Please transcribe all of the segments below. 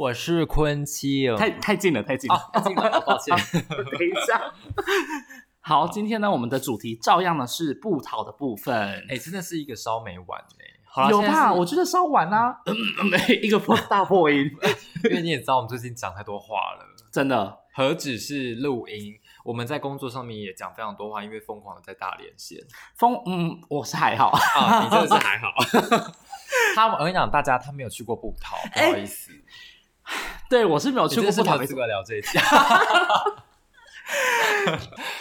我是坤七哦，太太近了，太近了，太近了，抱歉，等一下。好，今天呢，我们的主题照样呢是布桃的部分。哎，真的是一个烧没完哎，有吧？我觉得烧完啊，没一个破大破音，因为你也知道我们最近讲太多话了，真的，何止是录音。我们在工作上面也讲非常多话，因为疯狂的在大连线。疯，嗯，我是还好啊，你真的是还好。他，我跟你讲，大家他没有去过布桃，不好意思。对，我是没有去过布桃，没资格聊这一家。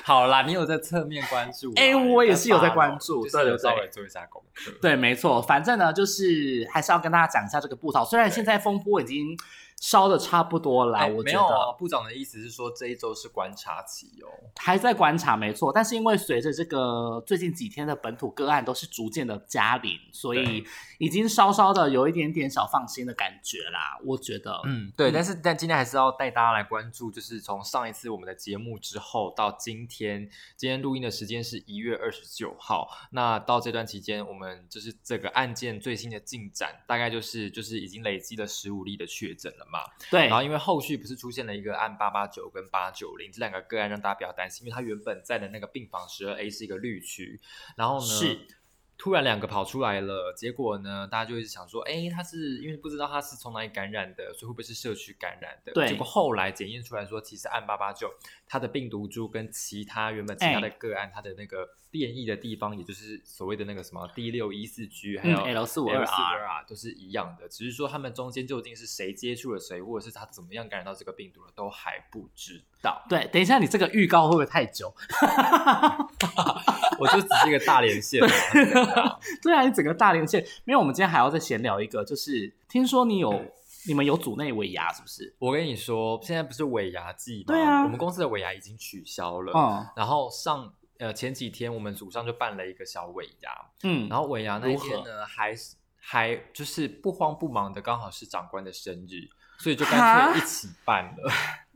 好啦，你有在侧面关注？哎，我也是有在关注，对对对，稍微做一下功课。对，没错，反正呢，就是还是要跟大家讲一下这个布桃。虽然现在风波已经。烧的差不多了，我没有啊。部长的意思是说这一周是观察期哦，还在观察，没错。但是因为随着这个最近几天的本土个案都是逐渐的加零，所以已经稍稍的有一点点小放心的感觉啦。我觉得，嗯，对。但是但今天还是要带大家来关注，就是从上一次我们的节目之后到今天，今天录音的时间是一月二十九号。那到这段期间，我们就是这个案件最新的进展，大概就是就是已经累积了十五例的确诊了。嘛，对，然后因为后续不是出现了一个案八八九跟八九零这两个个案，让大家比较担心，因为他原本在的那个病房十二 A 是一个绿区，然后呢，是突然两个跑出来了，结果呢，大家就一直想说，哎，他是因为不知道他是从哪里感染的，所以会不会是社区感染的？对，结果后来检验出来说，其实案八八九它的病毒株跟其他原本其他的个案，它的那个。变异的地方，也就是所谓的那个什么 D 六一四 G，还有 L 四五二 R，都是一样的。只是说他们中间究竟是谁接触了谁，或者是他怎么样感染到这个病毒了，都还不知道。对，等一下，你这个预告会不会太久？我就只是一个大连线。对啊，你整个大连线，没有我们今天还要再闲聊一个，就是听说你有你们有组内尾牙，是不是？我跟你说，现在不是尾牙季吗？对啊，我们公司的尾牙已经取消了。嗯，然后上。呃，前几天我们组上就办了一个小尾牙，嗯，然后尾牙那一天呢，还是还就是不慌不忙的，刚好是长官的生日，所以就干脆一起办了。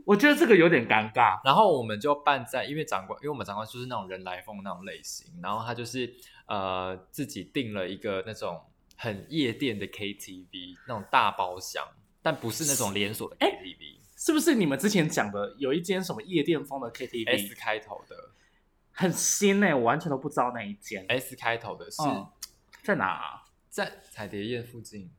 我觉得这个有点尴尬。然后我们就办在，因为长官，因为我们长官就是那种人来疯那种类型，然后他就是呃自己订了一个那种很夜店的 KTV，那种大包厢，但不是那种连锁的 KTV，是不是你们之前讲的有一间什么夜店风的 KTV？S 开头的。很新呢，我完全都不知道那一间。S 开头的是在哪？在彩蝶宴附近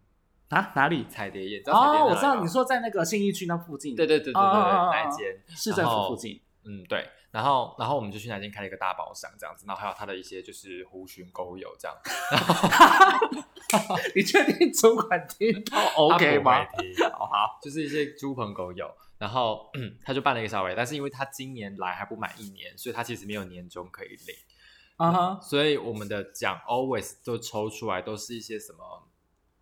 啊？哪里？彩蝶宴？哦，我知道，你说在那个信义区那附近。对对对对对，那一间市政府附近。嗯，对。然后，然后我们就去那间开了一个大包厢，这样子。然后还有他的一些就是狐群狗友这样。你确定主管听到 OK 吗？好，就是一些猪朋狗友。然后嗯 他就办了一个小尾，但是因为他今年来还不满一年，所以他其实没有年终可以领。啊哈，所以我们的奖 always 都抽出来都是一些什么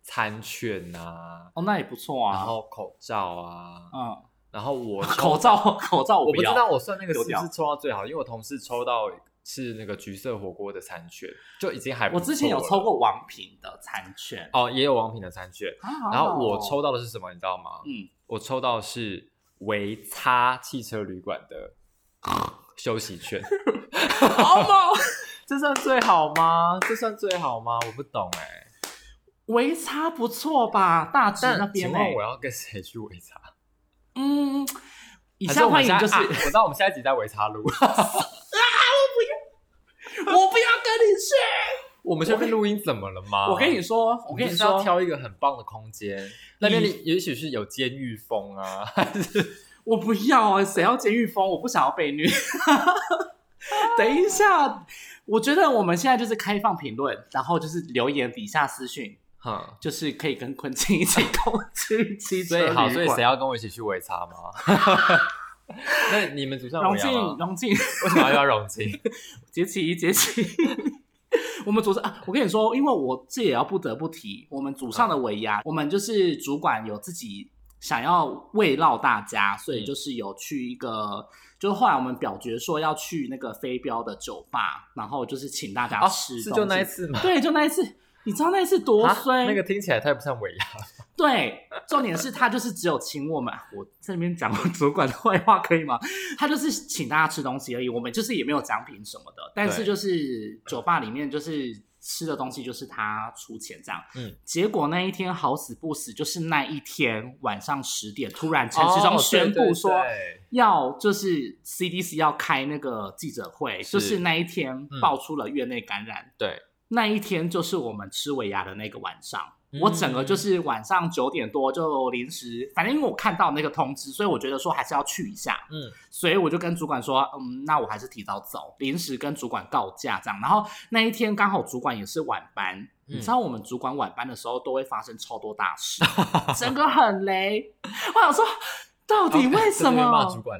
餐券呐。哦，那也不错啊。然后口罩啊，嗯，然后我口罩口罩我不知道我算那个是不是抽到最好，因为我同事抽到是那个橘色火锅的餐券，就已经还我之前有抽过王品的餐券，哦，也有王品的餐券。然后我抽到的是什么，你知道吗？嗯，我抽到是。维差汽车旅馆的休息券 好吗？这算最好吗？这算最好吗？我不懂哎。维差不错吧？大直那边呢？我要跟谁去维差？嗯，以下欢迎就是，我知道我们下一集在维差录。啊！我不要，我不要跟你去。我们这边录音怎么了吗？我跟你说，我跟你说，挑一个很棒的空间，那边也许是有监狱风啊，还 是我不要啊？谁要监狱风？我不想要被虐。等一下，我觉得我们现在就是开放评论，然后就是留言底下私讯，哈，就是可以跟坤清一起共去七所以好，所以谁要跟我一起去维茶吗？那你们组上荣静，荣静为什么要荣静？杰奇，杰奇。我们组上啊，我跟你说，因为我这也要不得不提，我们组上的尾牙，我们就是主管有自己想要慰劳大家，所以就是有去一个，就是后来我们表决说要去那个飞镖的酒吧，然后就是请大家吃，是就那一次吗？对，就那一次。你知道那次多衰？那个听起来太不像尾牙。对，重点是他就是只有请我们，我这边讲主管的坏话可以吗？他就是请大家吃东西而已，我们就是也没有奖品什么的。但是就是酒吧里面就是吃的东西就是他出钱这样。嗯。结果那一天好死不死，就是那一天晚上十点，突然陈时中宣布说要就是 CDC 要开那个记者会，就是那一天爆出了院内感染。对。那一天就是我们吃尾牙的那个晚上，我整个就是晚上九点多就临时，反正因为我看到那个通知，所以我觉得说还是要去一下，嗯，所以我就跟主管说，嗯，那我还是提早走，临时跟主管告假这样。然后那一天刚好主管也是晚班，你知道我们主管晚班的时候都会发生超多大事，整个很雷。我想说。到底为 什么？骂主管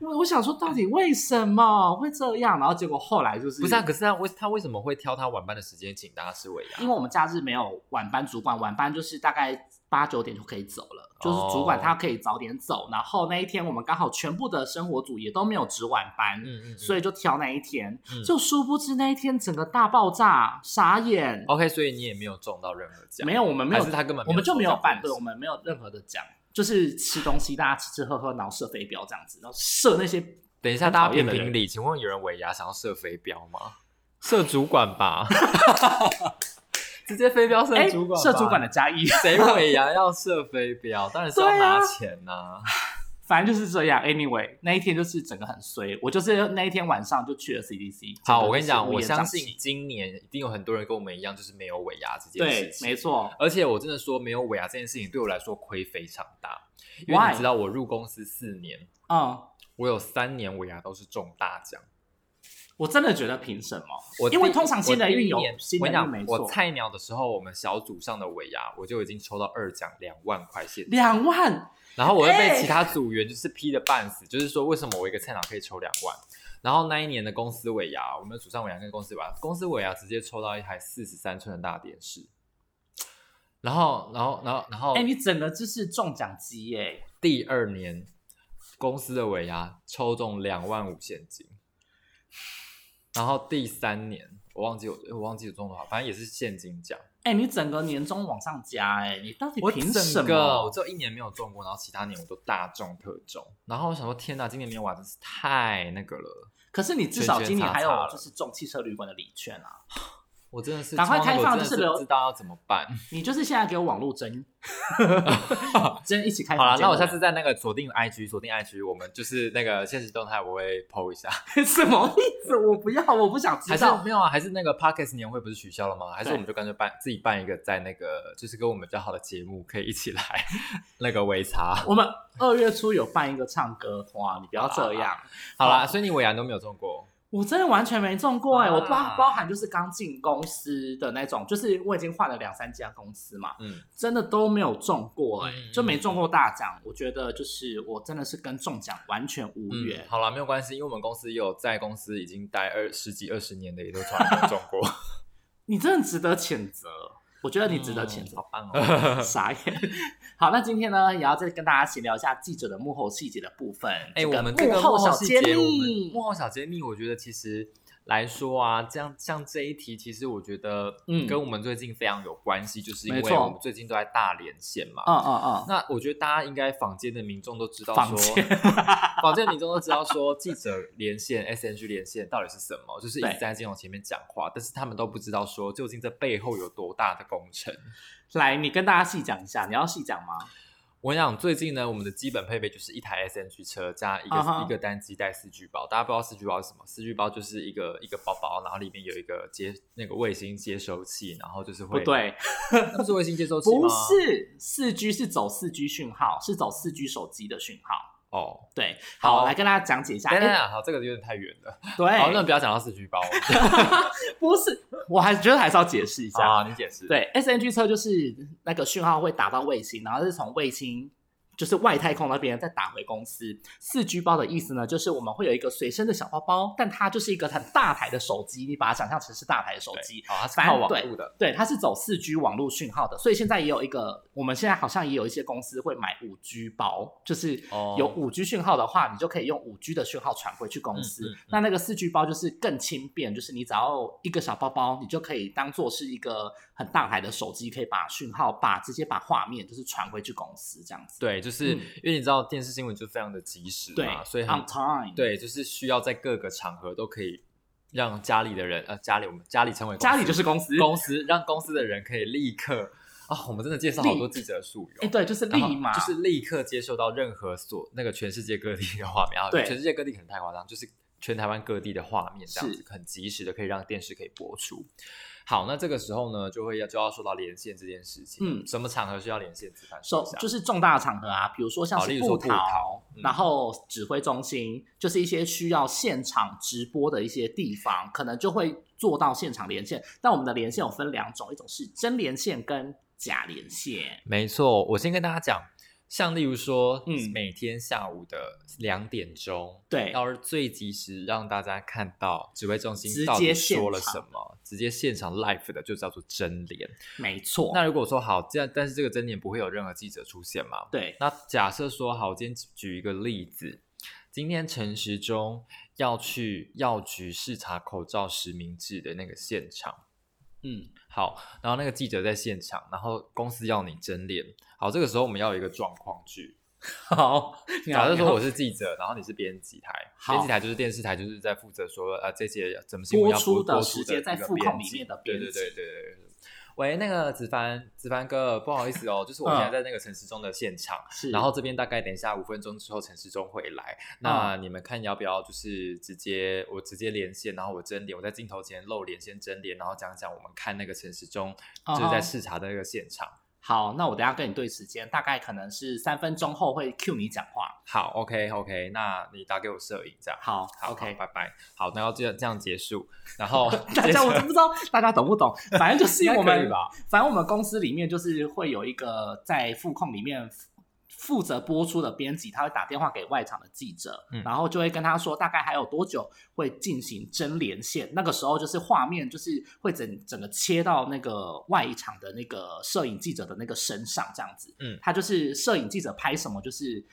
我 我想说，到底为什么会这样？然后结果后来就是不是啊？可是他为他为什么会挑他晚班的时间请大家吃尾牙？因为我们假日没有晚班主管，晚班就是大概八九点就可以走了，就是主管他可以早点走。然后那一天我们刚好全部的生活组也都没有值晚班，嗯嗯，所以就挑那一天。就殊不知那一天整个大爆炸，傻眼。OK，所以你也没有中到任何奖？没有，我们没有，是他根本我们就没有反对，我们没有任何的奖。就是吃东西，大家吃吃喝喝，然后射飞镖这样子，然后射那些。等一下，大家评评理，请问有人尾牙想要射飞镖吗？射主管吧，直接飞镖射主管，射主管的加一。谁尾牙要射飞镖？当然是要拿钱呐。反正就是这样。Anyway，那一天就是整个很衰。我就是那一天晚上就去了 CDC。好，我跟你讲，我相信今年一定有很多人跟我们一样，就是没有尾牙这件事情。对，没错。而且我真的说，没有尾牙这件事情对我来说亏非常大，因为你知道我入公司四年，嗯，我有三年尾牙都是中大奖。我真的觉得凭什么？我因为通常新的运有新人运没错。我菜鸟的时候，我们小组上的尾牙，我就已经抽到二奖两万块钱。两万。然后我又被其他组员就是批的半死，就是说为什么我一个菜鸟可以抽两万？然后那一年的公司尾牙，我们组上尾牙跟公司尾牙，公司尾牙直接抽到一台四十三寸的大电视。然后，然后，然后，然后，哎，你整个就是中奖机耶！第二年公司的尾牙抽中两万五现金，然后第三年我忘记我我忘记有中多少，反正也是现金奖。哎，你整个年终往上加，哎，你到底凭什么？我只有一年没有中过，然后其他年我都大中特中。然后我想说，天哪，今年没有玩真是太那个了。可是你至少今年还有就是中汽车旅馆的礼券啊。我真的是赶快开放，就是不知道要怎么办。你就是现在给我网络真，真一起开。好了，那我下次在那个锁定 IG，锁定 IG，我们就是那个现实动态我会 PO 一下。什么意思？我不要，我不想知道。没有啊，还是那个 Parkes 年会不是取消了吗？还是我们就干脆办自己办一个，在那个就是跟我们比较好的节目可以一起来那个微茶。我们二月初有办一个唱歌哇，你不要这样。好啦，所以你尾牙都没有中过。我真的完全没中过哎，我包包含就是刚进公司的那种，就是我已经换了两三家公司嘛，嗯，真的都没有中过哎，就没中过大奖。我觉得就是我真的是跟中奖完全无缘。好了，没有关系，因为我们公司有在公司已经待二十几二十年的，也都从来没有中过。你真的值得谴责。我觉得你值得谴责，好棒哦！傻眼。好，那今天呢，也要再跟大家闲聊一下记者的幕后细节的部分。哎，我们这个幕后小揭秘，幕后小揭秘，我觉得其实。来说啊，这样像这一题，其实我觉得，嗯，跟我们最近非常有关系，就是因为我们最近都在大连线嘛，嗯嗯嗯。那我觉得大家应该坊间的民众都知道说，坊间民众都知道说，记者连线、SNG 连线到底是什么，就是一直在镜头前面讲话，但是他们都不知道说，究竟这背后有多大的工程。来，你跟大家细讲一下，你要细讲吗？我想最近呢，我们的基本配备就是一台 S N G 车加一个一个单机带四 G 包。大家不知道四 G 包是什么？四 G 包就是一个一个包包，然后里面有一个接那个卫星接收器，然后就是会不对，那是卫星接收器 吗？不是，四 G 是走四 G 讯号，是走四 G 手机的讯号。哦，对，好，来跟大家讲解一下。等等，好，这个有点太远了。对，好，那不要讲到四 G 包。不是，我还觉得还是要解释一下。啊，你解释。对，S N G 车就是那个讯号会打到卫星，然后是从卫星就是外太空那边再打回公司。四 G 包的意思呢，就是我们会有一个随身的小包包，但它就是一个很大台的手机，你把它想象成是大台的手机。哦，它是靠网络的，对，它是走四 G 网络讯号的。所以现在也有一个，我们现在好像也有一些公司会买五 G 包，就是有五 G 讯号的话，你就可以用五 G 的讯号传回去公司。那那个四 G 包就是更轻便，就是你只要一个小包包，你就可以当做是一个很大台的手机，可以把讯号把直接把画面就是传回去公司这样子。对，就是因为你知道电视新闻就非常的及时嘛，所以 on time。对，就是需要在各个场合都可以让家里的人呃家里我们家里成为家里就是公司公司让公司的人可以立刻啊，我们真的介绍好多记者术语。哎，对，就是立马就是立刻接受到任何所那个全世界各地的画面啊，对，全世界各地可能太夸张，就是全台湾各地的画面这样子很及时的可以让电视可以播出。好，那这个时候呢，就会要就要说到连线这件事情。嗯，什么场合需要连线？说就是重大场合啊，比如说像是布逃，然后指挥中心，就是一些需要现场直播的一些地方，可能就会做到现场连线。但我们的连线有分两种，一种是真连线跟假连线。没错，我先跟大家讲。像例如说，嗯，每天下午的两点钟，对，要是最及时让大家看到指挥中心到底说了什么，直接现场 live 的就叫做真联，没错。那如果说好这样，但是这个真联不会有任何记者出现嘛？对。那假设说好，我今天举一个例子，今天陈时中要去药局视察口罩实名制的那个现场。嗯，好，然后那个记者在现场，然后公司要你真脸，好，这个时候我们要有一个状况剧，好，假设说我是记者，然后你是编辑台，编辑台就是电视台，就是在负责说呃这些怎么新闻要播的时间在副控里面的编辑，对对对对对。喂，那个子凡，子凡哥，不好意思哦，就是我现在在那个陈时中的现场，是，然后这边大概等一下五分钟之后陈时中会来，那你们看要不要就是直接我直接连线，然后我真脸，我在镜头前露脸先真脸，然后讲讲我们看那个陈时中就是在视察的那个现场。好，那我等下跟你对时间，大概可能是三分钟后会 cue 你讲话。好，OK OK，那你打给我摄影这样。好，OK，拜拜。好，那要这样这样结束。然后 大家我都不知道大家懂不懂，反正就是 我们，反正我们公司里面就是会有一个在副控里面。负责播出的编辑，他会打电话给外场的记者，然后就会跟他说，大概还有多久会进行真连线。那个时候就是画面就是会整整个切到那个外场的那个摄影记者的那个身上，这样子。嗯，他就是摄影记者拍什么，就是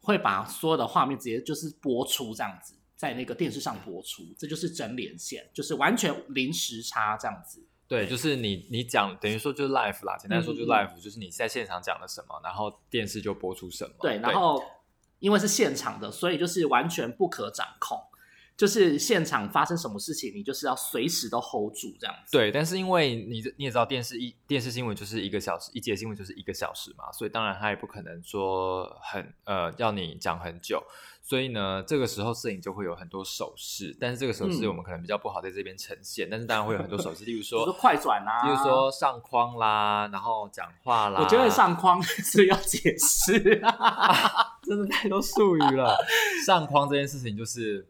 会把所有的画面直接就是播出这样子，在那个电视上播出，这就是真连线，就是完全零时差这样子。对，就是你你讲等于说就是 live 啦，简单说就是 live，就是你在现场讲了什么，然后电视就播出什么。对，然后因为是现场的，所以就是完全不可掌控，就是现场发生什么事情，你就是要随时都 hold 住这样子。对，但是因为你你也知道电视一电视新闻就是一个小时，一节新闻就是一个小时嘛，所以当然他也不可能说很呃要你讲很久。所以呢，这个时候摄影就会有很多手势，但是这个手势我们可能比较不好在这边呈现。但是当然会有很多手势，例如说快转啊，例如说上框啦，然后讲话啦。我觉得上框 是要解释，真的太多术语了。上框这件事情就是。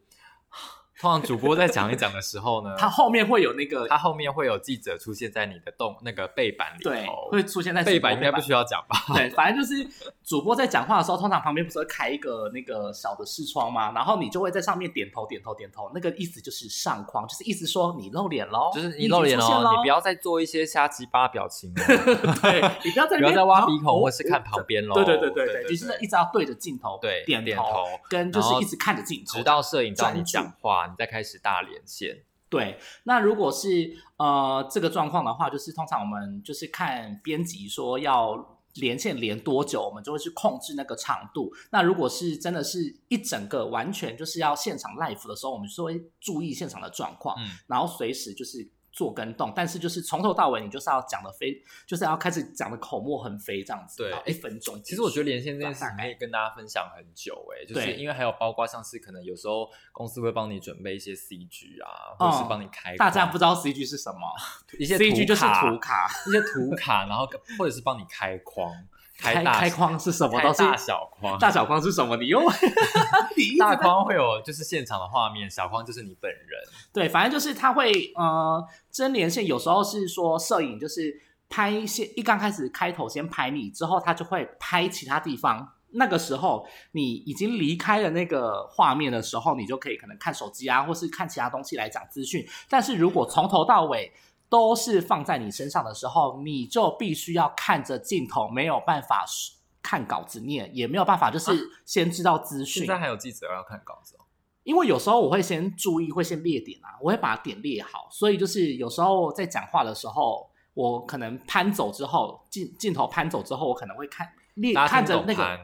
通常主播在讲一讲的时候呢，他后面会有那个，他后面会有记者出现在你的动那个背板里头，会出现在背板应该不需要讲吧？对，反正就是主播在讲话的时候，通常旁边不是会开一个那个小的视窗吗？然后你就会在上面点头点头点头，那个意思就是上框，就是意思说你露脸喽，就是你露脸喽，你不要再做一些瞎鸡巴表情了，对你不要再不要再 挖鼻孔或是看旁边喽，对对对对对，就是一直要对着镜头对点点头，跟就是一直看着镜头，直到摄影到你讲话。再开始大连线，对。那如果是呃这个状况的话，就是通常我们就是看编辑说要连线连多久，我们就会去控制那个长度。那如果是真的是一整个完全就是要现场 live 的时候，我们就会注意现场的状况，然后随时就是。做跟动，但是就是从头到尾，你就是要讲的非，就是要开始讲的口沫横飞这样子。对，一分钟。其实我觉得连线这件事情可以跟大家分享很久哎，就是因为还有包括像是可能有时候公司会帮你准备一些 CG 啊，或者是帮你开。大家不知道 CG 是什么？一些 CG 就是图卡，一些图卡，然后 或者是帮你开框。开开框是什么？大小框，大小框是什么？你用 大框会有就是现场的画面，小框就是你本人。对，反正就是他会呃真连线，有时候是说摄影就是拍先一刚开始开头先拍你，之后他就会拍其他地方，那个时候你已经离开了那个画面的时候，你就可以可能看手机啊，或是看其他东西来讲资讯。但是如果从头到尾都是放在你身上的时候，你就必须要看着镜头，没有办法看稿子念，也没有办法就是先知道资讯。现在还有记者要看稿子哦。因为有时候我会先注意，会先列点啊，我会把点列好，所以就是有时候在讲话的时候，我可能攀走之后，镜镜头攀走之后，我可能会看列看着那个。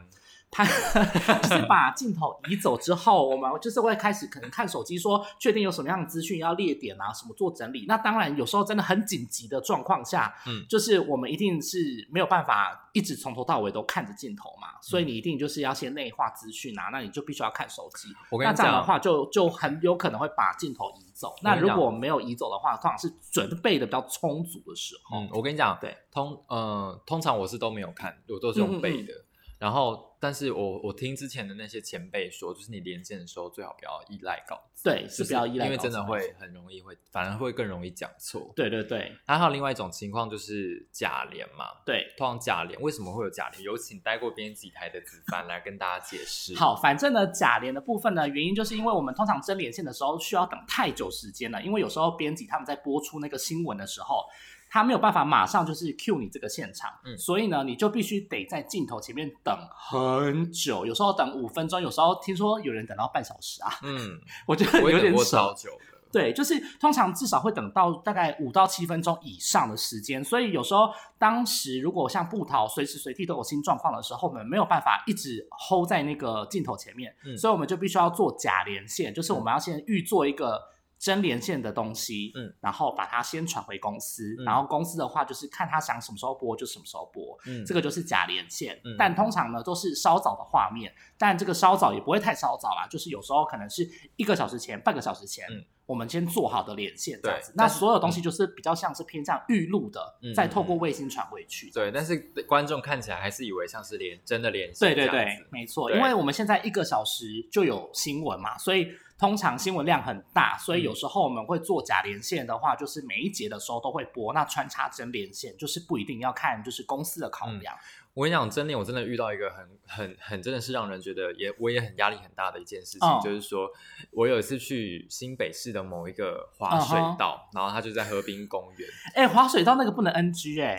他 就是把镜头移走之后，我们就是会开始可能看手机，说确定有什么样的资讯要列点啊，什么做整理。那当然有时候真的很紧急的状况下，嗯，就是我们一定是没有办法一直从头到尾都看着镜头嘛，所以你一定就是要先内化资讯啊，那你就必须要看手机。那这样的话就就很有可能会把镜头移走。那如果没有移走的话，通常是准备的比较充足的时候。嗯，我跟你讲，对，通呃通常我是都没有看，我都是用背的。然后，但是我我听之前的那些前辈说，就是你连线的时候最好不要依赖稿子，对，是不要依赖，因为真的会很容易会，反而会更容易讲错。对对对，还有另外一种情况就是假连嘛，对，通常假连为什么会有假连？有请待过编辑台的子凡来跟大家解释。好，反正呢，假连的部分呢，原因就是因为我们通常真连线的时候需要等太久时间了，因为有时候编辑他们在播出那个新闻的时候。他没有办法马上就是 cue 你这个现场，嗯，所以呢，你就必须得在镜头前面等很久，有时候等五分钟，有时候听说有人等到半小时啊，嗯，我觉得有点少久。对，就是通常至少会等到大概五到七分钟以上的时间，所以有时候当时如果像布桃随时随地都有新状况的时候，我们没有办法一直 hold 在那个镜头前面，所以我们就必须要做假连线，就是我们要先预做一个。真连线的东西，嗯，然后把它先传回公司，然后公司的话就是看他想什么时候播就什么时候播，嗯，这个就是假连线，嗯。但通常呢都是稍早的画面，但这个稍早也不会太稍早啦，就是有时候可能是一个小时前、半个小时前，我们先做好的连线这样子，那所有东西就是比较像是偏向预录的，再透过卫星传回去，对，但是观众看起来还是以为像是连真的连线，对对对，没错，因为我们现在一个小时就有新闻嘛，所以。通常新闻量很大，所以有时候我们会做假连线的话，就是每一节的时候都会播。那穿插真连线，就是不一定要看，就是公司的考量。我跟你讲，真的我真的遇到一个很很很真的是让人觉得也我也很压力很大的一件事情，就是说我有一次去新北市的某一个滑水道，然后他就在河滨公园。哎，滑水道那个不能 NG 哎。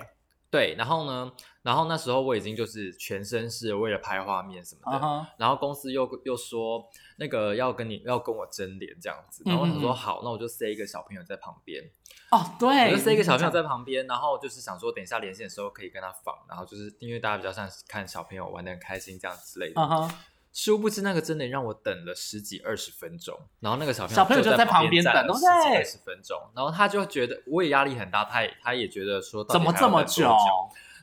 对，然后呢？然后那时候我已经就是全身是为了拍画面什么的，然后公司又又说那个要跟你要跟我争脸这样子，然后他说好，那我就塞一个小朋友在旁边。哦，对，我就塞一个小朋友在旁边，然后就是想说等一下连线的时候可以跟他仿，然后就是因为大家比较像看小朋友玩的很开心这样之类的。殊不知那个真的让我等了十几二十分钟，然后那个小朋友小朋友就在旁边等了十几二十分钟，然后他就觉得我也压力很大，他也他也觉得说怎么这么久，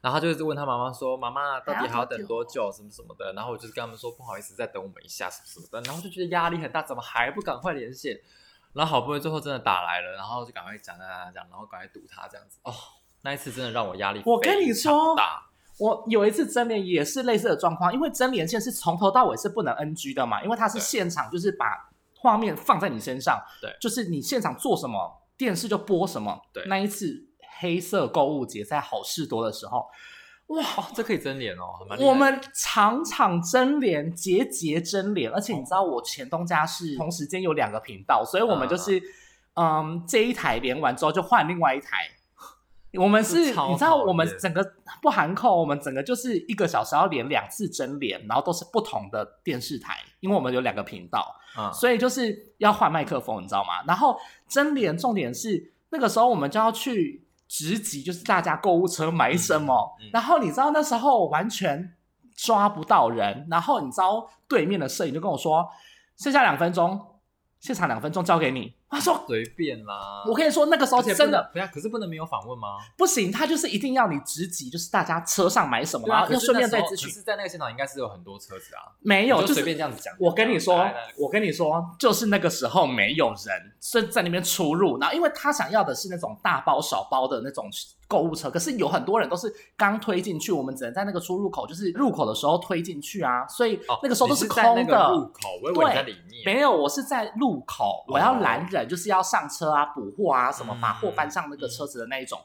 然后他就是问他妈妈说妈妈到底还要等多久？什么什么的，然后我就跟他们说不好意思再等我们一下什么什么的，然后就觉得压力很大，怎么还不赶快连线？然后好不容易最后真的打来了，然后就赶快讲讲讲讲，然后赶快堵他这样子。哦，那一次真的让我压力我跟你说大。我有一次真连也是类似的状况，因为真连线是从头到尾是不能 NG 的嘛，因为它是现场，就是把画面放在你身上，对，就是你现场做什么，电视就播什么。对，那一次黑色购物节在好事多的时候，哇，这可以真连哦，我们场场真连，节节真连，而且你知道我前东家是同时间有两个频道，所以我们就是，嗯，这一台连完之后就换另外一台。我们是，你知道，我们整个不含扣，我们整个就是一个小时要连两次真连，然后都是不同的电视台，因为我们有两个频道，所以就是要换麦克风，你知道吗？然后真连重点是那个时候我们就要去直击，就是大家购物车买什么，然后你知道那时候完全抓不到人，然后你知道对面的摄影就跟我说，剩下两分钟。现场两分钟交给你，他说随便啦。我跟你说，那个时候真的，不要，可是不能没有访问吗？不行，他就是一定要你直击，就是大家车上买什么，然后又顺便再咨询。是在那个现场应该是有很多车子啊，没有，就随便这样子讲。我跟你说，我跟你说，就是那个时候没有人是在那边出入，然后因为他想要的是那种大包小包的那种。购物车，可是有很多人都是刚推进去，我们只能在那个出入口，就是入口的时候推进去啊，所以那个时候都是空的。入口，对，在里面。没有，我是在入口，我要拦人，就是要上车啊，补货啊，什么把货搬上那个车子的那一种。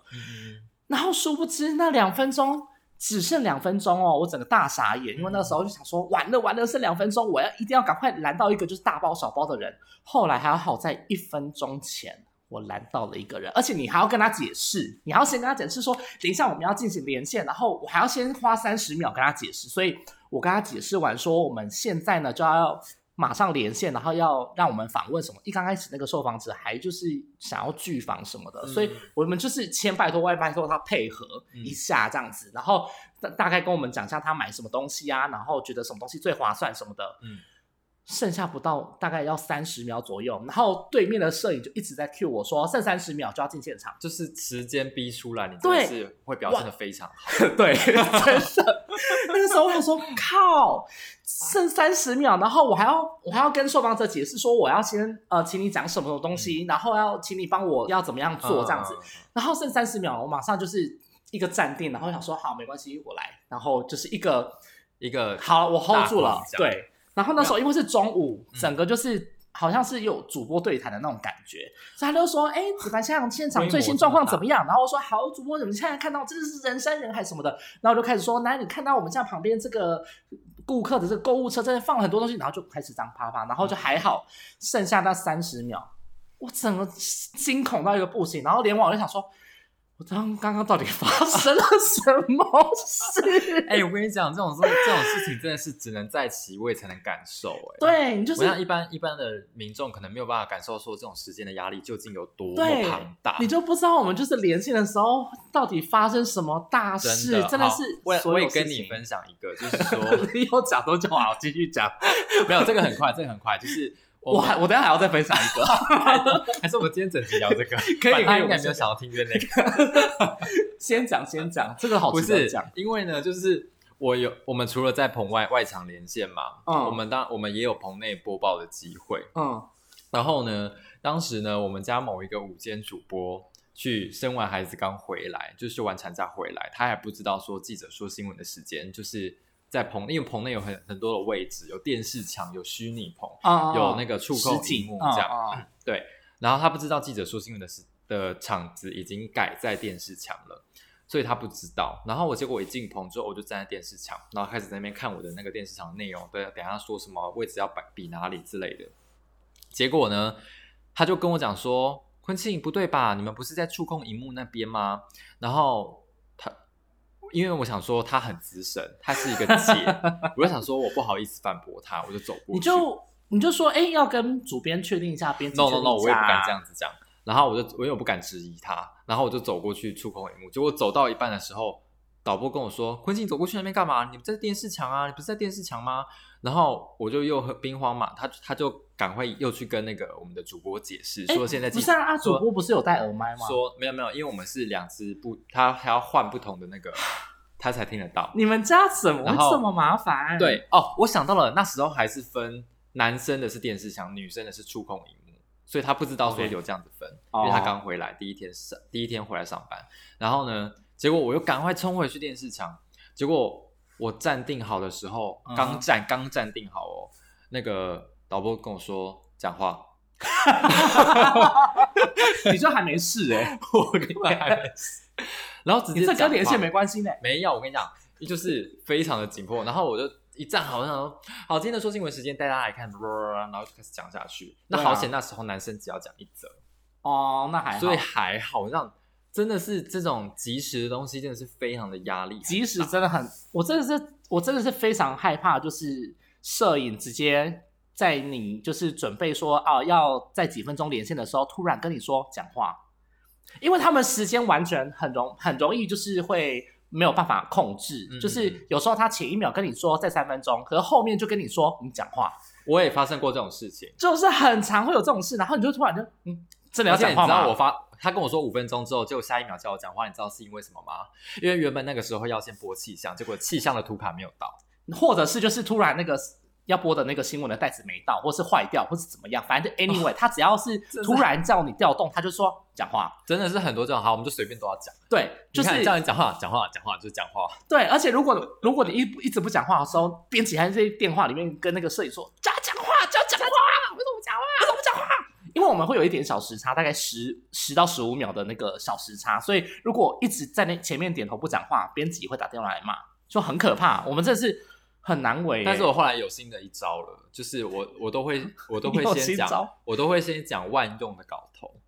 然后殊不知那两分钟只剩两分钟哦，我整个大傻眼，因为那个时候就想说，完了完了，剩两分钟，我要一定要赶快拦到一个就是大包小包的人。后来还好在一分钟前，我拦到了一个人，而且你还要跟他解释，你还要先跟他解释说，等一下我们要进行连线，然后我还要先花三十秒跟他解释，所以我跟他解释完说，我们现在呢就要。马上连线，然后要让我们访问什么？一刚开始那个受访者还就是想要拒访什么的，所以我们就是千拜托万拜托他配合一下这样子，然后大大概跟我们讲一下他买什么东西啊，然后觉得什么东西最划算什么的。嗯。剩下不到大概要三十秒左右，然后对面的摄影就一直在 cue 我说剩三十秒就要进现场，就是时间逼出来，你真的是会表现的非常好，对，真的。那个时候我说靠，剩三十秒，然后我还要我还要跟受访者解释说我要先呃请你讲什么东西，然后要请你帮我要怎么样做这样子，然后剩三十秒，我马上就是一个站定，然后想说好没关系我来，然后就是一个一个好我 hold 住了，对。然后那时候因为是中午，整个就是好像是有主播对谈的那种感觉，所以他就说：“哎，子凡现场现场最新状况怎么样？”然后我说：“好，主播，你们现在看到真的是人山人海什么的。”然后我就开始说：“那，你看到我们在旁边这个顾客的这个购物车，真的放了很多东西。”然后就开始这样啪啪，然后就还好，剩下那三十秒，我整个惊恐到一个不行，然后连网就想说。刚刚刚到底发 生了什么事？哎，我跟你讲，这种这这种事情真的是只能在其位才能感受。哎，对，你就是像一般一般的民众可能没有办法感受说这种时间的压力究竟有多么庞大。你就不知道我们就是连线的时候到底发生什么大事，真的是。我我也跟你分享一个，就是说 你有讲都讲好，继续讲。没有这个很快，这个很快，就是。我还我等下还要再分享一个，还是我们今天整集聊这个？可以，他应该没有想要听的那个。先讲先讲，这个好不是讲，因为呢，就是我有我们除了在棚外外场连线嘛，嗯，我们当我们也有棚内播报的机会，嗯，然后呢，当时呢，我们家某一个午间主播去生完孩子刚回来，就休完产假回来，他还不知道说记者说新闻的时间就是。在棚，因为棚内有很很多的位置，有电视墙，有虚拟棚，有那个触控屏幕这样。对，然后他不知道记者说新闻的是的场子已经改在电视墙了，所以他不知道。然后我结果一进棚之后，我就站在电视墙，然后开始在那边看我的那个电视墙内容，对，等下说什么位置要摆比哪里之类的。结果呢，他就跟我讲说：“昆庆不对吧？你们不是在触控荧幕那边吗？”然后。因为我想说他很资深，他是一个姐，我就想说我不好意思反驳他，我就走过去。你就你就说，哎，要跟主编确定一下，编辑 no no no，我也不敢这样子讲。然后我就我又不敢质疑他，然后我就走过去触控荧幕。结果走到一半的时候，导播跟我说：“坤庆，走过去那边干嘛？你在电视墙啊？你不是在电视墙吗？”然后我就又很兵荒马，他他就赶快又去跟那个我们的主播解释说：“现在不是啊，主播不是有戴耳麦吗？”说没有没有，因为我们是两只不，他还要换不同的那个。他才听得到。你们家怎么这么麻烦？对哦，我想到了，那时候还是分男生的是电视墙，女生的是触控荧幕，所以他不知道说有这样子分，因为他刚回来第一天上第一天回来上班，然后呢，结果我又赶快冲回去电视墙，结果我站定好的时候，刚站刚站定好哦，那个导播跟我说讲话，你说还没事 哎，我另外还没事。然后直接这跟连线没关系呢？没有，我跟你讲，就是非常的紧迫。然后我就一站好，像说好，今天的说新闻时间带大家来看，然后就开始讲下去。那好险，那时候男生只要讲一则哦，那还好所以还好，让真的是这种即时的东西，真的是非常的压力。即时真的很，我真的是我真的是非常害怕，就是摄影直接在你就是准备说啊要在几分钟连线的时候，突然跟你说讲话。因为他们时间完全很容很容易，就是会没有办法控制。就是有时候他前一秒跟你说在三分钟，可是后面就跟你说你讲话。我也发生过这种事情，就是很常会有这种事，然后你就突然就嗯，真的要讲话吗？我发他跟我说五分钟之后，结果下一秒叫我讲话，你知道是因为什么吗？因为原本那个时候要先播气象，结果气象的图卡没有到，或者是就是突然那个。要播的那个新闻的袋子没到，或是坏掉，或是怎么样，反正 anyway，他只要是 突然叫你调动，他就说讲话，真的是很多这种，好，我们就随便都要讲。对，就是叫你讲话，讲话，讲话，就是讲话。对，而且如果如果你一一直不讲话的时候，编辑还在电话里面跟那个摄影说，叫讲话，叫讲话，因为我们会有一点小时差，大概十十到十五秒的那个小时差，所以如果一直在那前面点头不讲话，编辑会打电话来骂，就很可怕。我们这是很难为。但是我后来有新的一招了，就是我我都会 我都会先讲，我都会先讲万用的稿头，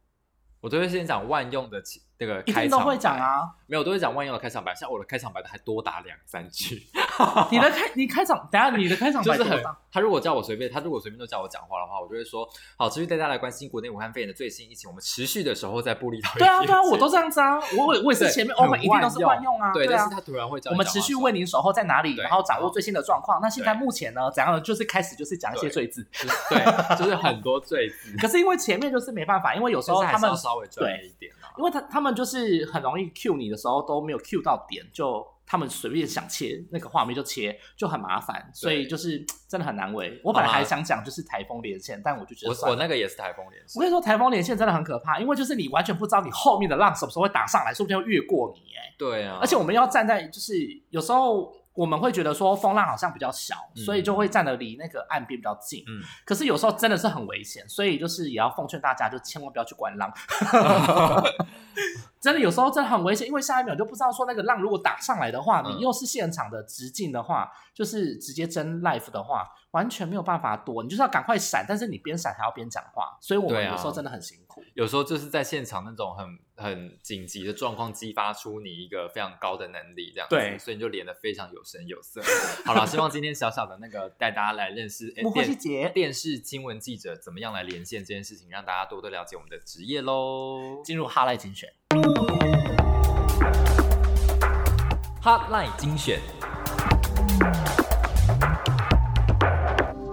我都会先讲万用的。那个开场都会讲啊，没有都会讲万用的开场白，像我的开场白的还多打两三句。你的开你开场，等下你的开场白就是很，他如果叫我随便，他如果随便都叫我讲话的话，我就会说好，持续带大家来关心国内武汉肺炎的最新疫情，我们持续的时候在布里岛。对啊对啊，我都这样子啊，我我也是前面我们一定都是惯用啊，对，但是他突然会叫我们持续为您守候在哪里，然后掌握最新的状况。那现在目前呢，怎样就是开始就是讲一些罪字，对，就是很多罪字。可是因为前面就是没办法，因为有时候他们稍微专业一点。因为他他们就是很容易 Q 你的时候都没有 Q 到点，就他们随便想切那个画面就切，就很麻烦，所以就是真的很难为。我本来还想讲就是台风连线，但我就觉得我我那个也是台风连线。我跟你说，台风连线真的很可怕，因为就是你完全不知道你后面的浪什么时候会打上来，说不定会越过你哎。对啊，而且我们要站在就是有时候。我们会觉得说风浪好像比较小，所以就会站得离那个岸边比较近。嗯，可是有时候真的是很危险，所以就是也要奉劝大家，就千万不要去观浪。真的有时候真的很危险，因为下一秒就不知道说那个浪如果打上来的话，你又是现场的直径的话，就是直接真 life 的话，完全没有办法躲，你就是要赶快闪，但是你边闪还要边讲话，所以我们有时候真的很辛苦。有时候就是在现场那种很很紧急的状况，激发出你一个非常高的能力，这样对，所以你就连的非常有声有色。好了，希望今天小小的那个带大家来认识 电电视新闻记者怎么样来连线这件事情，让大家多多了解我们的职业喽。进入哈赖精选。Hotline 精选，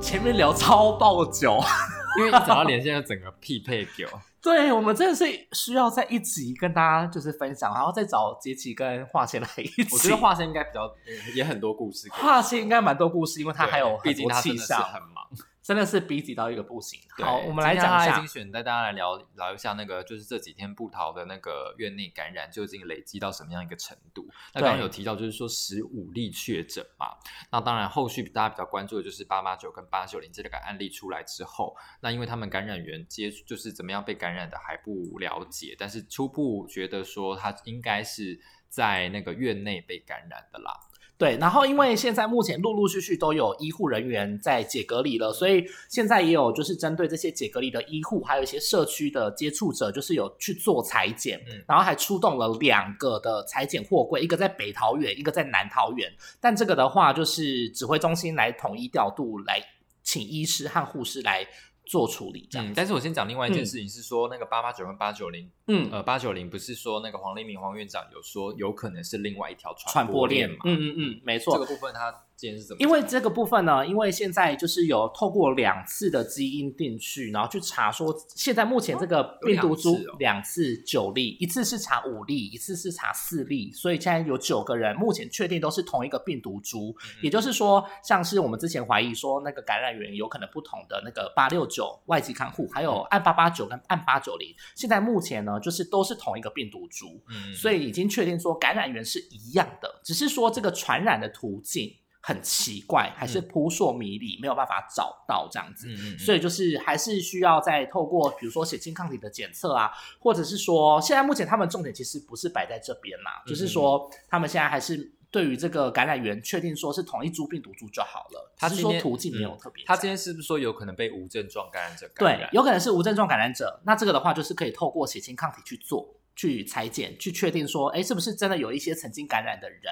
前面聊超爆久，因为一找到连线，就整个匹配久。对我们真的是需要在一集跟大家就是分享，然后再找杰奇跟华仙来一起。我觉得华仙应该比较也很多故事，华仙应该蛮多故事，因为他还有毕竟他气象很忙。真的是逼急到一个不行。好，我们来讲一下精选，带大家来聊聊一下那个，就是这几天布桃的那个院内感染究竟累积到什么样一个程度？那刚刚有提到，就是说十五例确诊嘛。那当然，后续大家比较关注的就是八八九跟八九零这两个案例出来之后，那因为他们感染源接就是怎么样被感染的还不了解，但是初步觉得说他应该是在那个院内被感染的啦。对，然后因为现在目前陆陆续续都有医护人员在解隔离了，所以现在也有就是针对这些解隔离的医护，还有一些社区的接触者，就是有去做裁剪，然后还出动了两个的裁剪货柜，一个在北桃园，一个在南桃园。但这个的话，就是指挥中心来统一调度，来请医师和护士来。做处理这样，但是我先讲另外一件事情，是说那个八八九跟八九零，嗯，呃，八九零不是说那个黄立明黄院长有说有可能是另外一条传播链嘛？嗯嗯嗯，没错，这个部分他。因为这个部分呢，因为现在就是有透过两次的基因定序，然后去查说，现在目前这个病毒株两次九例，一次是查五例，一次是查四例，所以现在有九个人目前确定都是同一个病毒株。也就是说，像是我们之前怀疑说那个感染源有可能不同的那个八六九外籍看护，还有按八八九跟按八九零，现在目前呢就是都是同一个病毒株，所以已经确定说感染源是一样的，只是说这个传染的途径。很奇怪，还是扑朔迷离，没有办法找到这样子，所以就是还是需要再透过，比如说血清抗体的检测啊，或者是说，现在目前他们重点其实不是摆在这边啦，就是说他们现在还是对于这个感染源确定说是同一株病毒株就好了，他是说途径没有特别。他今天是不是说有可能被无症状感染者感染？对，有可能是无症状感染者，那这个的话就是可以透过血清抗体去做。去裁剪，去确定说，哎，是不是真的有一些曾经感染的人，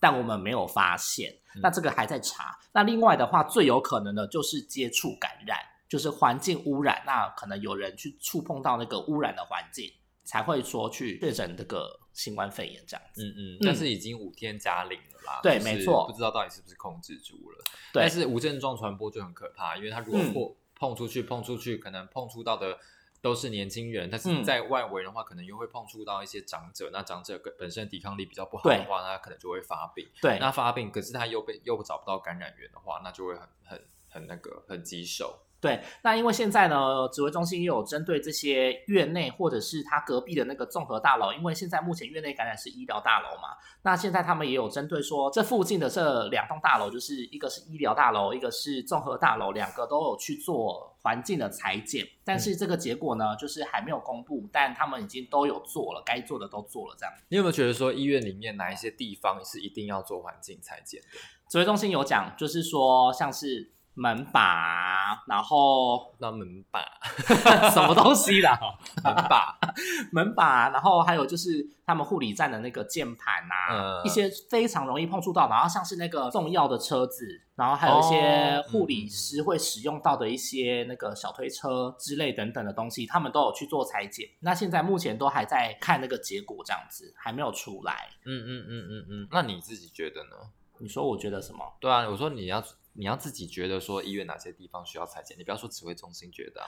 但我们没有发现，那这个还在查。那另外的话，最有可能的就是接触感染，就是环境污染，那可能有人去触碰到那个污染的环境，才会说去确诊这个新冠肺炎这样子。嗯嗯，但是已经五天加零了啦，对，没错，不知道到底是不是控制住了。对，但是无症状传播就很可怕，因为它如果碰碰出去，碰出去，可能碰触到的。都是年轻人，但是在外围的话，可能又会碰触到一些长者。那长者本身抵抗力比较不好的话，那可能就会发病。对，那发病，可是他又被又找不到感染源的话，那就会很很很那个很棘手。对，那因为现在呢，指挥中心也有针对这些院内或者是他隔壁的那个综合大楼，因为现在目前院内感染是医疗大楼嘛，那现在他们也有针对说这附近的这两栋大楼，就是一个是医疗大楼，一个是综合大楼，两个都有去做环境的裁剪，但是这个结果呢，就是还没有公布，但他们已经都有做了，该做的都做了，这样。你有没有觉得说医院里面哪一些地方是一定要做环境裁剪的？指挥中心有讲，就是说像是。门把，然后那门把 什么东西啦？门把，门把，然后还有就是他们护理站的那个键盘呐，一些非常容易碰触到，然后像是那个送药的车子，然后还有一些护理师会使用到的一些那个小推车之类等等的东西，他们都有去做裁剪。那现在目前都还在看那个结果，这样子还没有出来。嗯嗯嗯嗯嗯，那你自己觉得呢？你说我觉得什么？对啊，我说你要。你要自己觉得说医院哪些地方需要裁剪，你不要说指挥中心觉得啊，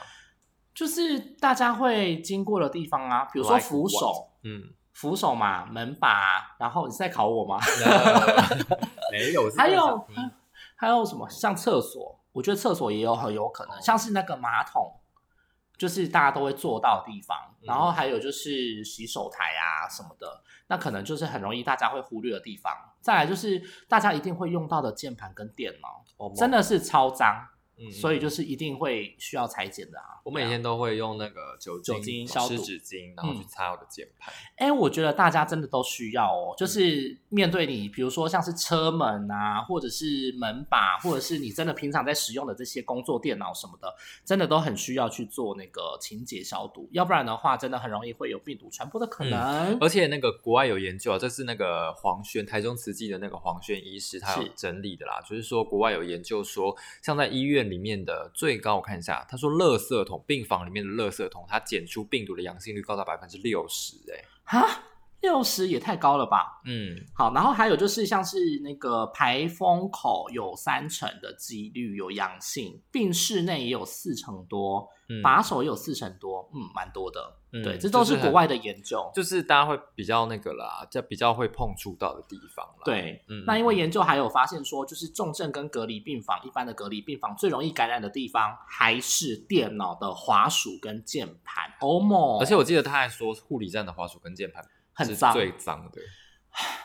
就是大家会经过的地方啊，比如说扶手，嗯，扶手嘛，门把，然后你是在考我吗？没有，还有还有什么？像厕所，我觉得厕所也有很有可能，像是那个马桶。就是大家都会做到的地方，然后还有就是洗手台啊什么的，那可能就是很容易大家会忽略的地方。再来就是大家一定会用到的键盘跟电脑，真的是超脏。所以就是一定会需要裁剪的啊！我每天都会用那个酒酒精消毒湿纸巾，然后去擦我的键盘。哎，我觉得大家真的都需要哦。就是面对你，比如说像是车门啊，或者是门把，或者是你真的平常在使用的这些工作电脑什么的，真的都很需要去做那个清洁消毒。要不然的话，真的很容易会有病毒传播的可能。而且那个国外有研究啊，这是那个黄轩台中慈济的那个黄轩医师他有整理的啦，就是说国外有研究说，像在医院。里面的最高，我看一下，他说，垃圾桶病房里面的垃圾桶，它检出病毒的阳性率高达百分之六十，哎，哈，六十也太高了吧？嗯，好，然后还有就是像是那个排风口有三成的几率有阳性，病室内也有四成多。把手也有四成多，嗯，蛮多的。对，这都是国外的研究，就是大家会比较那个啦，就比较会碰触到的地方啦。对，嗯，那因为研究还有发现说，就是重症跟隔离病房，一般的隔离病房最容易感染的地方还是电脑的滑鼠跟键盘。哦莫，而且我记得他还说，护理站的滑鼠跟键盘很脏，最脏的。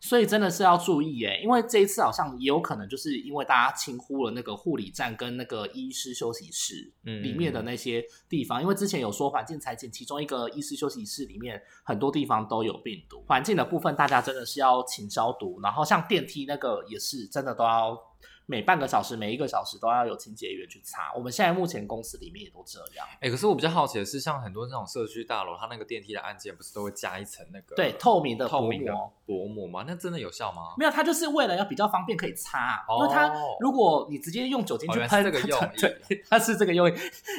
所以真的是要注意耶，因为这一次好像也有可能就是因为大家轻忽了那个护理站跟那个医师休息室里面的那些地方，因为之前有说环境裁剪，其中一个医师休息室里面很多地方都有病毒，环境的部分大家真的是要勤消毒，然后像电梯那个也是真的都要。每半个小时、每一个小时都要有清洁员去擦。我们现在目前公司里面也都这样。哎，可是我比较好奇的是，像很多那种社区大楼，它那个电梯的按键不是都会加一层那个对透明的透明的薄膜吗？那真的有效吗？没有，它就是为了要比较方便可以擦。因为它如果你直接用酒精去喷，这个用对，它是这个用意。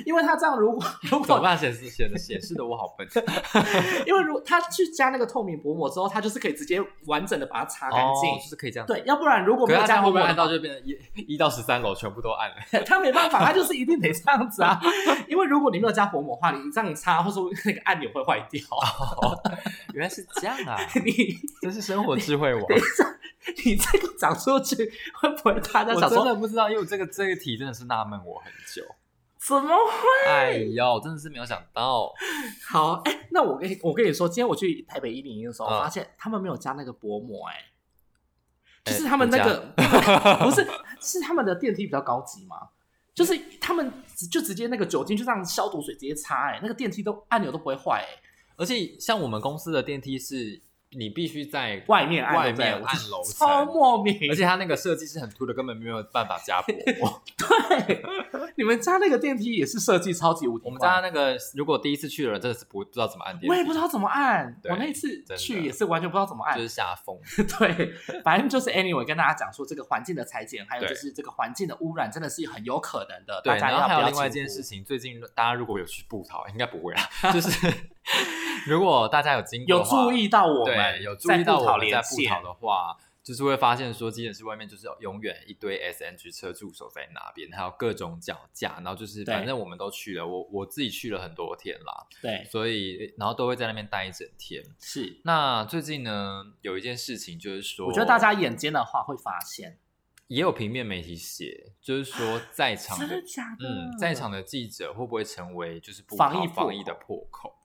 因为它这样如果如果怎么办？显示显的显示的我好笨。因为如果它去加那个透明薄膜之后，它就是可以直接完整的把它擦干净，就是可以这样。对，要不然如果没有加薄膜，按到就变成一。到十三楼全部都按了，他没办法，他就是一定得这样子啊！因为如果你没有加薄膜的话，你这样擦，或者说那个按钮会坏掉。原来是这样啊！你真是生活智慧王。你这个讲出去会不会大家想说？我真的不知道，因为这个这个题真的是纳闷我很久。怎么会？哎呦，真的是没有想到。好，哎，那我跟我跟你说，今天我去台北一零一的时候，发现他们没有加那个薄膜，哎。就是他们那个 不是是他们的电梯比较高级嘛？就是他们就直接那个酒精就这样消毒水直接擦，哎，那个电梯都按钮都不会坏，哎。而且像我们公司的电梯是。你必须在外面外面按楼层，超莫名。而且它那个设计是很凸的，根本没有办法加薄。对，你们家那个电梯也是设计超级无敌。我们家那个如果第一次去的人真的是不不知道怎么按电梯，我也不知道怎么按。我那次去也是完全不知道怎么按，就是下风。对，反正就是 anyway 跟大家讲说，这个环境的裁剪，还有就是这个环境的污染，真的是很有可能的。对，然后还有另外一件事情，最近大家如果有去布桃，应该不会啦，就是。如果大家有经过有注意到我们，有注意到我们在布讨的话，就是会发现说，急诊室外面就是永远一堆 S N G 车驻守在那边，还有各种脚架，然后就是反正我们都去了，我我自己去了很多天啦，对，所以然后都会在那边待一整天。是，那最近呢，有一件事情就是说，我觉得大家眼尖的话会发现，也有平面媒体写，就是说在场的，嗯，在场的记者会不会成为就是防疫防疫的破口？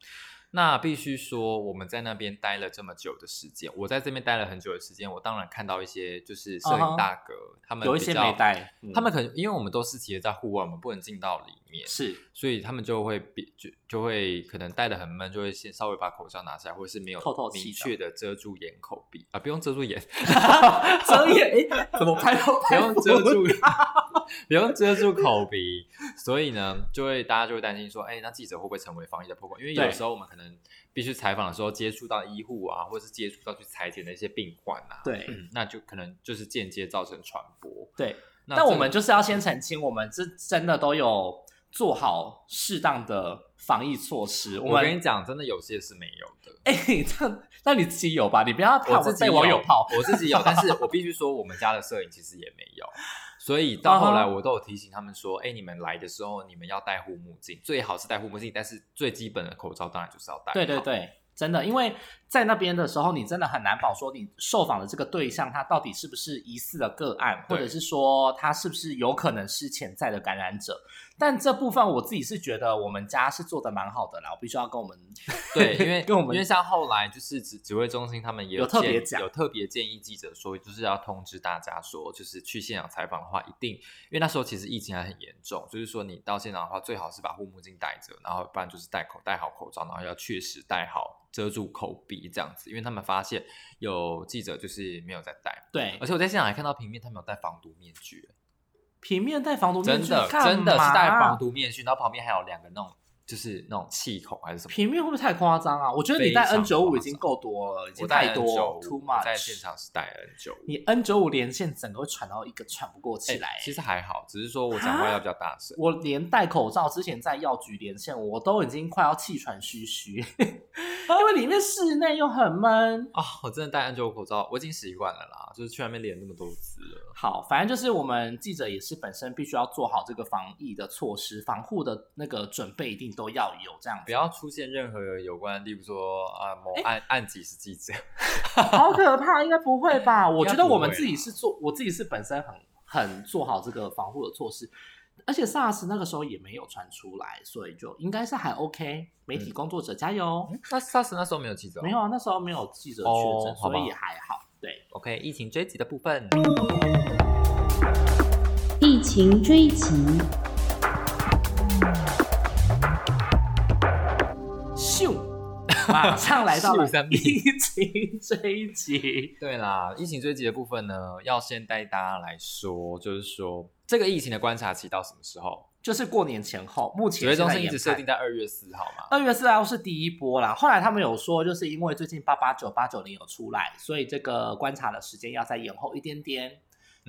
那必须说，我们在那边待了这么久的时间，我在这边待了很久的时间，我当然看到一些就是摄影大哥，他们有一些没带，他们可能因为我们都是企业在户外，我们不能进到里面，是，所以他们就会比就就会可能戴的很闷，就会先稍微把口罩拿下来，或者是没有明确的遮住眼口鼻啊，不用遮住眼，遮眼怎么拍到不用遮住，不用遮住口鼻，所以呢，就会大家就会担心说，哎，那记者会不会成为防疫的破口？因为有时候我们可能。必须采访的时候接触到医护啊，或者是接触到去裁剪的一些病患啊，对，那就可能就是间接造成传播。对，但我们就是要先澄清，我们是真的都有做好适当的防疫措施。我跟你讲，真的有些是没有的。哎，这那你自己有吧？你不要怕我被网友泡，我自己有，但是我必须说，我们家的摄影其实也没有。所以到后来，我都有提醒他们说：“哎，你们来的时候，你们要戴护目镜，最好是戴护目镜。但是最基本的口罩当然就是要戴。”对对对，真的，因为在那边的时候，你真的很难保说你受访的这个对象他到底是不是疑似的个案，或者是说他是不是有可能是潜在的感染者。但这部分我自己是觉得我们家是做的蛮好的啦，我必须要跟我们 对，因为 跟我们因为像后来就是指指挥中心他们也有特别讲，有特别建议记者说，就是要通知大家说，就是去现场采访的话，一定因为那时候其实疫情还很严重，就是说你到现场的话，最好是把护目镜戴着，然后不然就是戴口戴好口罩，然后要确实戴好遮住口鼻这样子，因为他们发现有记者就是没有在戴，对，而且我在现场还看到平面他们有戴防毒面具。平面戴防毒面具，真的真的是戴防毒面具，然后旁边还有两个那种。就是那种气孔还是什么？平面会不会太夸张啊？我觉得你戴 N 九五已经够多了，已经太多，too much。在现场是戴 N 九五，你 N 九五连线整个会喘到一个喘不过气来。其实还好，只是说我讲话要比较大声。我连戴口罩之前在药局连线，我都已经快要气喘吁吁，因为里面室内又很闷啊！我真的戴 N 九五口罩，我已经习惯了啦，就是去外面连那么多次了。好，反正就是我们记者也是本身必须要做好这个防疫的措施，防护的那个准备一定都要有这样子。不要出现任何有关，例如说啊，某案案几是记者，好可怕，应该不会吧？我觉得我们自己是做，我自己是本身很很做好这个防护的措施，而且 SARS 那个时候也没有传出来，所以就应该是还 OK。媒体工作者加油！那 SARS 那时候没有记者，没有啊，那时候没有记者确诊，所以也还好。对，OK，疫情追击的部分，疫情追击。马上来到了疫情追击。对啦，疫情追击的部分呢，要先带大家来说，就是说这个疫情的观察期到什么时候？就是过年前后。目前中心一直设定在二月四号嘛。二月四号是第一波啦，后来他们有说，就是因为最近八八九八九零有出来，所以这个观察的时间要再延后一点点。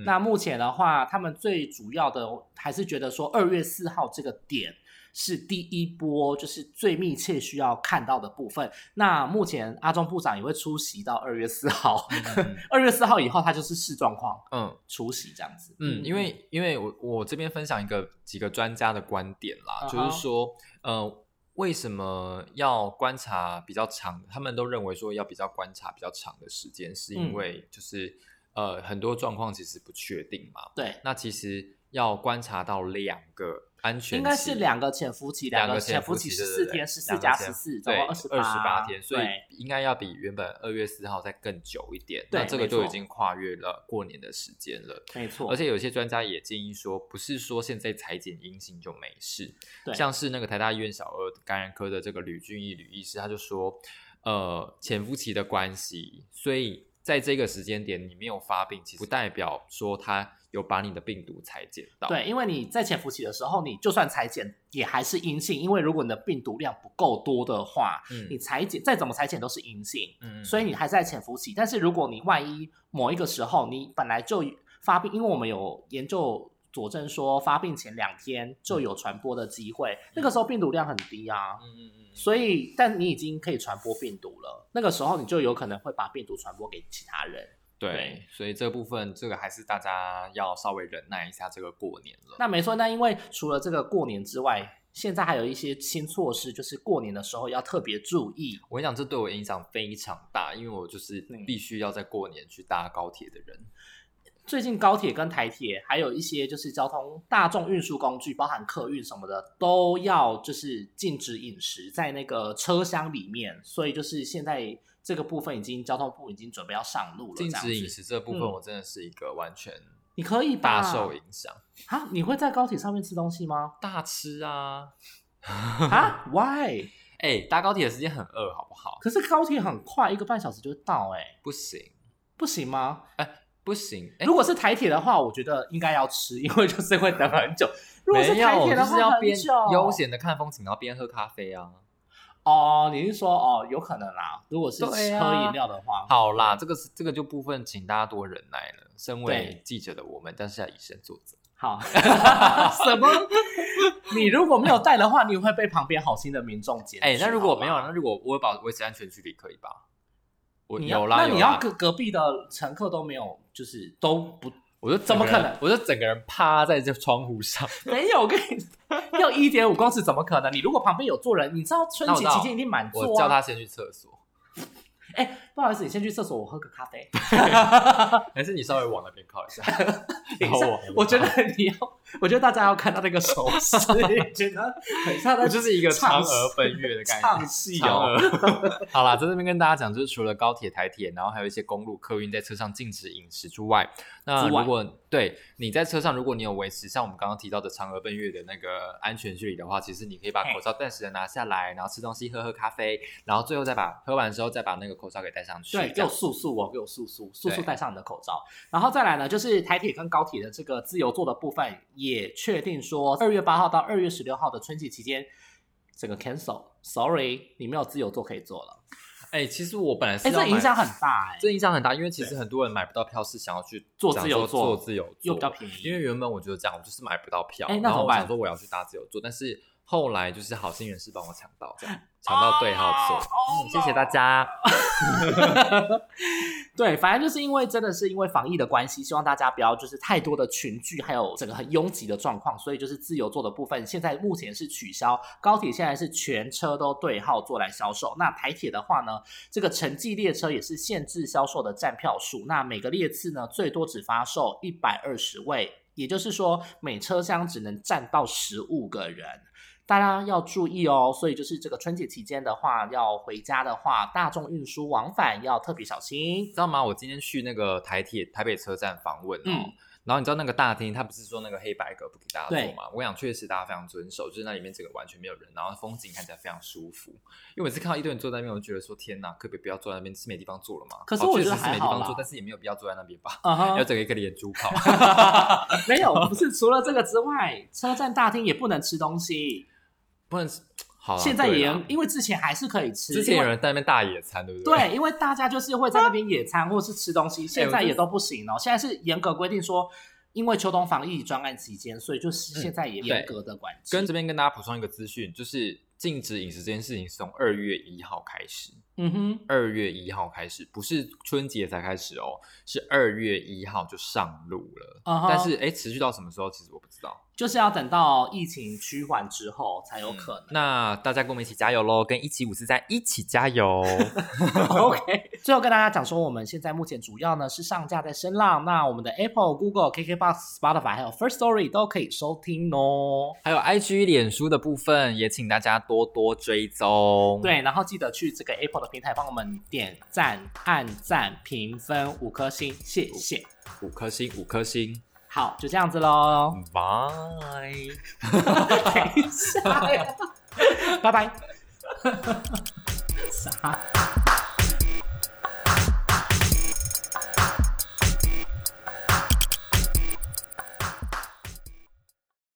那目前的话，他们最主要的还是觉得说二月四号这个点。是第一波，就是最密切需要看到的部分。那目前阿中部长也会出席到二月四号，二月四号以后他就是视状况，嗯，出席这样子。嗯，因为因为我我这边分享一个几个专家的观点啦，就是说，呃，为什么要观察比较长？他们都认为说要比较观察比较长的时间，是因为就是呃很多状况其实不确定嘛。对，那其实要观察到两个。安全应该是两个潜伏期，两个潜伏期十四天，十四加十四，总共二十八天，所以应该要比原本二月四号再更久一点。那这个就已经跨越了过年的时间了，没错。而且有些专家也建议说，不是说现在裁剪阴性就没事。像是那个台大医院小儿感染科的这个吕俊义吕医师，他就说，呃，潜伏期的关系，所以在这个时间点你没有发病，其实不代表说他。有把你的病毒裁剪到，对，因为你在潜伏期的时候，你就算裁剪也还是阴性，因为如果你的病毒量不够多的话，嗯，你裁剪再怎么裁剪都是阴性，嗯，所以你还在潜伏期。但是如果你万一某一个时候你本来就发病，因为我们有研究佐证说发病前两天就有传播的机会，那个时候病毒量很低啊，嗯嗯嗯，所以但你已经可以传播病毒了，那个时候你就有可能会把病毒传播给其他人。对，所以这部分这个还是大家要稍微忍耐一下，这个过年了。那没错，那因为除了这个过年之外，现在还有一些新措施，就是过年的时候要特别注意。我跟你讲，这对我影响非常大，因为我就是必须要在过年去搭高铁的人。最近高铁跟台铁，还有一些就是交通大众运输工具，包含客运什么的，都要就是禁止饮食在那个车厢里面。所以就是现在这个部分已经交通部已经准备要上路了。禁止饮食这部分，我真的是一个完全你可以大受影响啊！你会在高铁上面吃东西吗？大吃啊！啊？Why？哎，搭高铁的时间很饿，好不好？可是高铁很快，一个半小时就到，哎，不行，不行吗？哎。不行，如果是台铁的话，我觉得应该要吃，因为就是会等很久。如果是台铁的话，要边悠闲的看风景，然后边喝咖啡啊。哦，你是说哦，有可能啦。如果是喝饮料的话，好啦，这个是这个就部分，请大家多忍耐了。身为记者的我们，但是要以身作则。好，什么？你如果没有带的话，你会被旁边好心的民众捡。哎，那如果没有，那如果我保维持安全距离，可以吧？你有啦，那你要隔隔壁的乘客都没有，就是都不，我就怎么可能？我就整个人趴在这窗户上，没有，我跟你要一点五公尺，怎么可能？你如果旁边有坐人，你知道春节期间一定满座，我叫他先去厕所。哎，不好意思，你先去厕所，我喝个咖啡。还是你稍微往那边靠一下。我觉得你要，我觉得大家要看到那个手势，觉得很像的，就是一个嫦娥奔月的感觉。唱戏哦。好啦，在这边跟大家讲，就是除了高铁、台铁，然后还有一些公路客运在车上禁止饮食之外，那如果对你在车上，如果你有维持像我们刚刚提到的嫦娥奔月的那个安全距离的话，其实你可以把口罩暂时的拿下来，然后吃东西、喝喝咖啡，然后最后再把喝完之后再把那个。口罩给戴上去，对，给我速速哦，给我速速速速戴上你的口罩。然后再来呢，就是台铁跟高铁的这个自由座的部分，也确定说二月八号到二月十六号的春季期间，整个 cancel，sorry，你没有自由座可以坐了。哎，其实我本来是，哎，这影响很大，哎，这影响很大，因为其实很多人买不到票，是想要去坐自由座，坐自由座又比较便宜。因为原本我觉得这样，我就是买不到票，哎，那我想说我要去搭自由座，但是后来就是好心人士帮我抢到这样。抢到对号座，谢谢大家。对，反正就是因为真的是因为防疫的关系，希望大家不要就是太多的群聚，还有整个很拥挤的状况，所以就是自由座的部分，现在目前是取消。高铁现在是全车都对号座来销售。那台铁的话呢，这个城际列车也是限制销售的站票数，那每个列次呢最多只发售一百二十位，也就是说每车厢只能站到十五个人。大家要注意哦，所以就是这个春节期间的话，要回家的话，大众运输往返要特别小心，知道吗？我今天去那个台铁台北车站访问哦。然后你知道那个大厅，他不是说那个黑白格不给大家坐吗？我想确实大家非常遵守，就是那里面整个完全没有人，然后风景看起来非常舒服。因为每次看到一堆人坐在那边，我就觉得说天哪，可不可以不要坐在那边？是没地方坐了吗？可是我觉得是没地方坐，但是也没有必要坐在那边吧？要整一个连珠炮？没有，不是。除了这个之外，车站大厅也不能吃东西。不能 好，现在也因为之前还是可以吃。之前有人在那边大野餐，对不对？对，因为大家就是会在那边野餐或是吃东西，现在也都不行哦。现在是严格规定说，因为秋冬防疫专案期间，所以就是现在也严格的管制。跟这边跟大家补充一个资讯，就是禁止饮食这件事情是从二月一号开始。嗯哼，二月一号开始，不是春节才开始哦，是二月一号就上路了。但是哎，持续到什么时候，其实我不知道。就是要等到疫情趋缓之后才有可能。那大家跟我们一起加油喽！跟一起五四三一起加油。OK。最后跟大家讲说，我们现在目前主要呢是上架在声浪，那我们的 Apple、Google、KKBox、Spotify 还有 First Story 都可以收听哦。还有 IG、脸书的部分，也请大家多多追踪。对，然后记得去这个 Apple 的平台帮我们点赞、按赞、评分五颗星，谢谢。五颗星，五颗星。好，就这样子喽，拜。等一下，拜拜。啥？